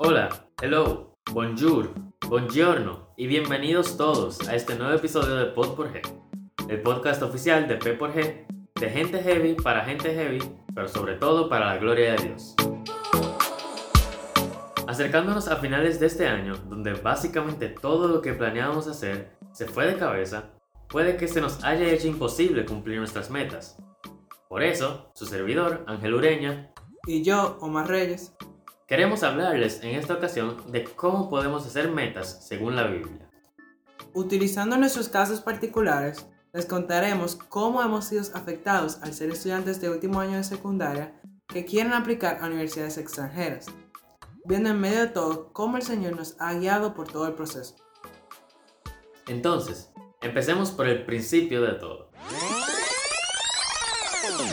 Hola, hello, bonjour, buongiorno y bienvenidos todos a este nuevo episodio de Pod por G, el podcast oficial de P por G, de gente heavy para gente heavy, pero sobre todo para la gloria de Dios. Acercándonos a finales de este año, donde básicamente todo lo que planeábamos hacer se fue de cabeza, puede que se nos haya hecho imposible cumplir nuestras metas. Por eso, su servidor, Ángel Ureña, y yo, Omar Reyes, Queremos hablarles en esta ocasión de cómo podemos hacer metas según la Biblia. Utilizando nuestros casos particulares, les contaremos cómo hemos sido afectados al ser estudiantes de último año de secundaria que quieren aplicar a universidades extranjeras, viendo en medio de todo cómo el Señor nos ha guiado por todo el proceso. Entonces, empecemos por el principio de todo.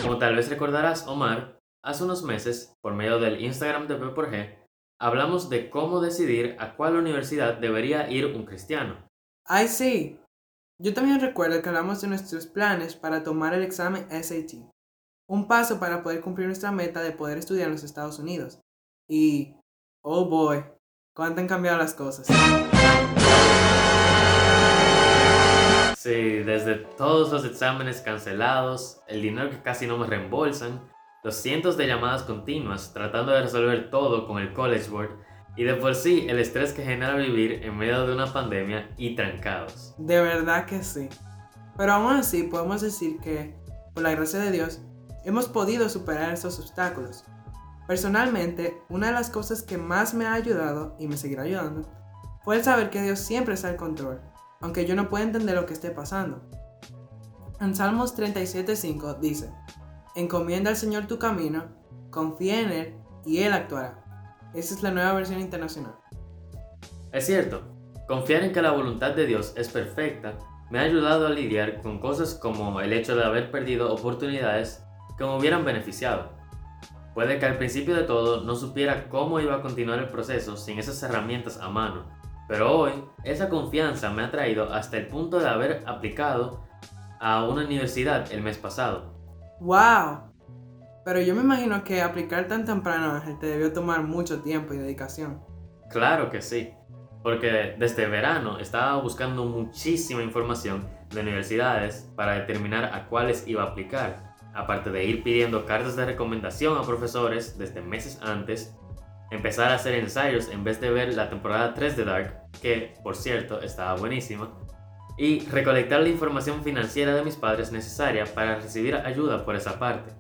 Como tal vez recordarás, Omar, Hace unos meses, por medio del Instagram de P hablamos de cómo decidir a cuál universidad debería ir un cristiano. Ay, sí. Yo también recuerdo que hablamos de nuestros planes para tomar el examen SAT, un paso para poder cumplir nuestra meta de poder estudiar en los Estados Unidos. Y, oh boy, cuánto han cambiado las cosas. Sí, desde todos los exámenes cancelados, el dinero que casi no me reembolsan, los cientos de llamadas continuas tratando de resolver todo con el College Board y de por sí el estrés que genera vivir en medio de una pandemia y trancados. De verdad que sí. Pero aún así podemos decir que, por la gracia de Dios, hemos podido superar esos obstáculos. Personalmente, una de las cosas que más me ha ayudado y me seguirá ayudando fue el saber que Dios siempre está al control, aunque yo no pueda entender lo que esté pasando. En Salmos 37.5 dice, Encomienda al Señor tu camino, confía en Él y Él actuará. Esa es la nueva versión internacional. Es cierto, confiar en que la voluntad de Dios es perfecta me ha ayudado a lidiar con cosas como el hecho de haber perdido oportunidades que me hubieran beneficiado. Puede que al principio de todo no supiera cómo iba a continuar el proceso sin esas herramientas a mano, pero hoy esa confianza me ha traído hasta el punto de haber aplicado a una universidad el mes pasado. ¡Wow! Pero yo me imagino que aplicar tan temprano, Ángel, te debió tomar mucho tiempo y dedicación. Claro que sí, porque desde verano estaba buscando muchísima información de universidades para determinar a cuáles iba a aplicar, aparte de ir pidiendo cartas de recomendación a profesores desde meses antes, empezar a hacer ensayos en vez de ver la temporada 3 de Dark, que por cierto estaba buenísima, y recolectar la información financiera de mis padres necesaria para recibir ayuda por esa parte.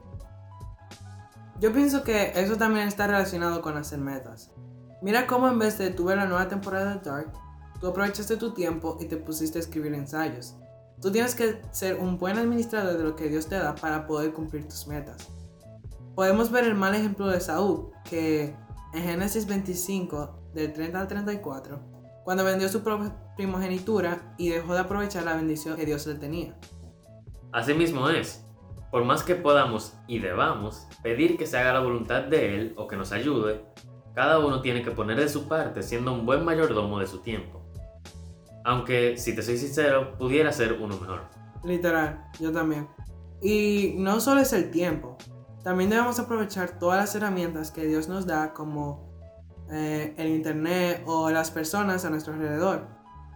Yo pienso que eso también está relacionado con hacer metas. Mira cómo en vez de tu ver la nueva temporada de Dark, tú aprovechaste tu tiempo y te pusiste a escribir ensayos. Tú tienes que ser un buen administrador de lo que Dios te da para poder cumplir tus metas. Podemos ver el mal ejemplo de Saúl, que en Génesis 25, del 30 al 34, cuando vendió su primogenitura y dejó de aprovechar la bendición que Dios le tenía. Así mismo es. Por más que podamos y debamos pedir que se haga la voluntad de Él o que nos ayude, cada uno tiene que poner de su parte siendo un buen mayordomo de su tiempo. Aunque, si te soy sincero, pudiera ser uno mejor. Literal, yo también. Y no solo es el tiempo, también debemos aprovechar todas las herramientas que Dios nos da como eh, el Internet o las personas a nuestro alrededor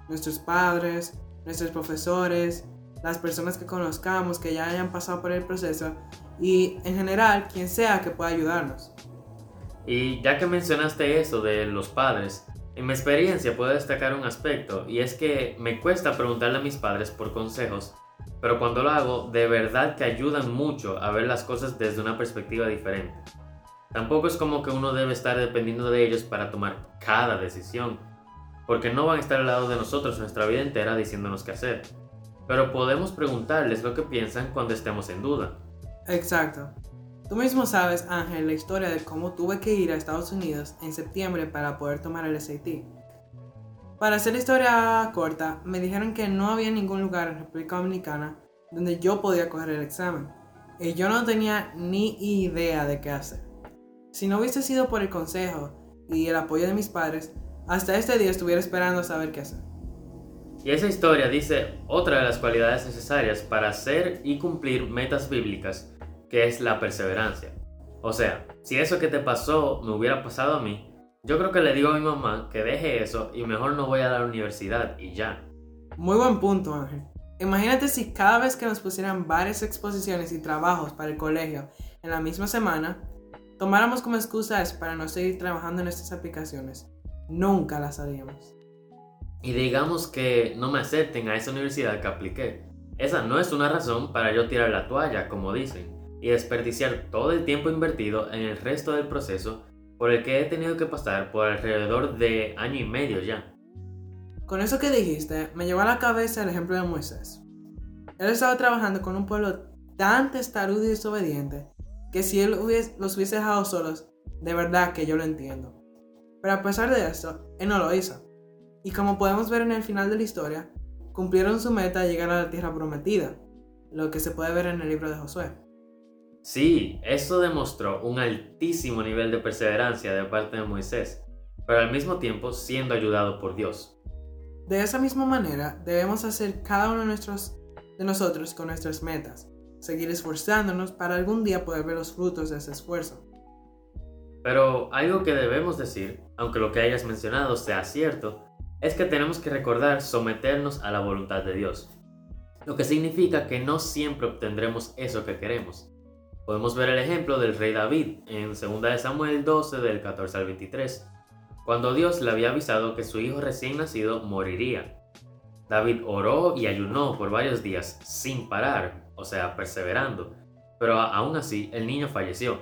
nuestros padres, nuestros profesores, las personas que conozcamos que ya hayan pasado por el proceso y en general quien sea que pueda ayudarnos. Y ya que mencionaste eso de los padres, en mi experiencia puedo destacar un aspecto y es que me cuesta preguntarle a mis padres por consejos, pero cuando lo hago de verdad que ayudan mucho a ver las cosas desde una perspectiva diferente. Tampoco es como que uno debe estar dependiendo de ellos para tomar cada decisión, porque no van a estar al lado de nosotros nuestra vida entera diciéndonos qué hacer. Pero podemos preguntarles lo que piensan cuando estemos en duda. Exacto. Tú mismo sabes, Ángel, la historia de cómo tuve que ir a Estados Unidos en septiembre para poder tomar el SAT. Para hacer la historia corta, me dijeron que no había ningún lugar en República Dominicana donde yo podía coger el examen. Y yo no tenía ni idea de qué hacer. Si no hubiese sido por el consejo y el apoyo de mis padres, hasta este día estuviera esperando saber qué hacer. Y esa historia dice otra de las cualidades necesarias para hacer y cumplir metas bíblicas, que es la perseverancia. O sea, si eso que te pasó me hubiera pasado a mí, Yo creo que le digo a mi mamá que deje eso y mejor no voy a la universidad y ya. Muy buen punto, Ángel. Imagínate si cada vez que nos pusieran varias exposiciones y trabajos para el colegio en la misma semana, tomáramos como excusas para no seguir trabajando en estas aplicaciones. Nunca las haríamos. Y digamos que no me acepten a esa universidad que apliqué. Esa no es una razón para yo tirar la toalla, como dicen, y desperdiciar todo el tiempo invertido en el resto del proceso por el que he tenido que pasar por alrededor de año y medio ya. Con eso que dijiste, me llevó a la cabeza el ejemplo de Moisés. Él estaba trabajando con un pueblo tan testarudo y desobediente que si él los hubiese dejado solos, de verdad que yo lo entiendo. Pero a pesar de eso, él no lo hizo. Y como podemos ver en el final de la historia, cumplieron su meta de llegar a la tierra prometida, lo que se puede ver en el libro de Josué. Sí, eso demostró un altísimo nivel de perseverancia de parte de Moisés, pero al mismo tiempo siendo ayudado por Dios. De esa misma manera, debemos hacer cada uno de, nuestros, de nosotros con nuestras metas, seguir esforzándonos para algún día poder ver los frutos de ese esfuerzo. Pero algo que debemos decir, aunque lo que hayas mencionado sea cierto, es que tenemos que recordar someternos a la voluntad de Dios, lo que significa que no siempre obtendremos eso que queremos. Podemos ver el ejemplo del rey David en 2 Samuel 12 del 14 al 23, cuando Dios le había avisado que su hijo recién nacido moriría. David oró y ayunó por varios días sin parar, o sea, perseverando, pero aún así el niño falleció.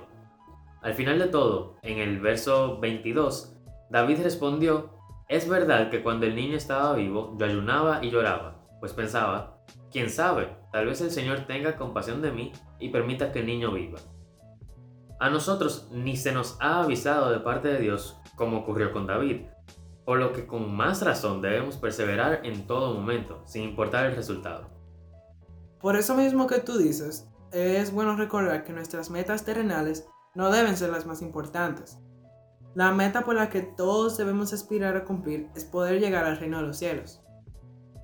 Al final de todo, en el verso 22, David respondió, es verdad que cuando el niño estaba vivo yo ayunaba y lloraba, pues pensaba, quién sabe, tal vez el Señor tenga compasión de mí y permita que el niño viva. A nosotros ni se nos ha avisado de parte de Dios como ocurrió con David, por lo que con más razón debemos perseverar en todo momento, sin importar el resultado. Por eso mismo que tú dices, es bueno recordar que nuestras metas terrenales no deben ser las más importantes. La meta por la que todos debemos aspirar a cumplir es poder llegar al reino de los cielos.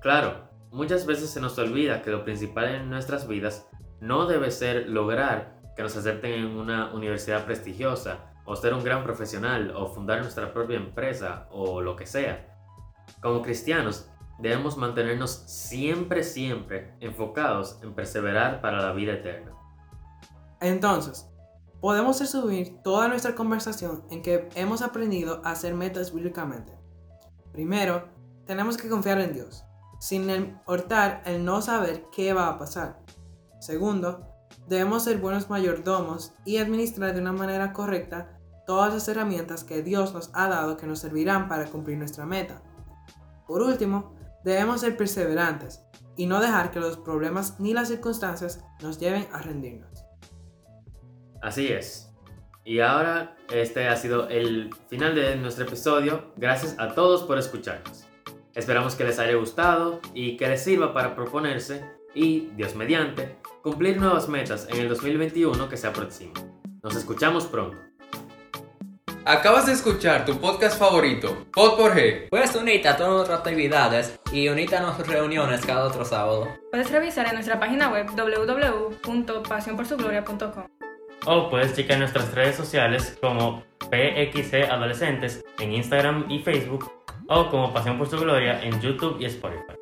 Claro, muchas veces se nos olvida que lo principal en nuestras vidas no debe ser lograr que nos acepten en una universidad prestigiosa o ser un gran profesional o fundar nuestra propia empresa o lo que sea. Como cristianos, debemos mantenernos siempre, siempre enfocados en perseverar para la vida eterna. Entonces, podemos resumir toda nuestra conversación en que hemos aprendido a hacer metas bíblicamente. Primero, tenemos que confiar en Dios, sin importar el no saber qué va a pasar. Segundo, debemos ser buenos mayordomos y administrar de una manera correcta todas las herramientas que Dios nos ha dado que nos servirán para cumplir nuestra meta. Por último, debemos ser perseverantes y no dejar que los problemas ni las circunstancias nos lleven a rendirnos. Así es. Y ahora este ha sido el final de nuestro episodio. Gracias a todos por escucharnos. Esperamos que les haya gustado y que les sirva para proponerse y, Dios mediante, cumplir nuevas metas en el 2021 que se aproxima. Nos escuchamos pronto. Acabas de escuchar tu podcast favorito, Pod por G. Puedes unirte a todas nuestras actividades y unirte a nuestras reuniones cada otro sábado. Puedes revisar en nuestra página web www.pasionporsugloria.com. O puedes checar nuestras redes sociales como PXC Adolescentes en Instagram y Facebook o como Pasión por Su Gloria en YouTube y Spotify.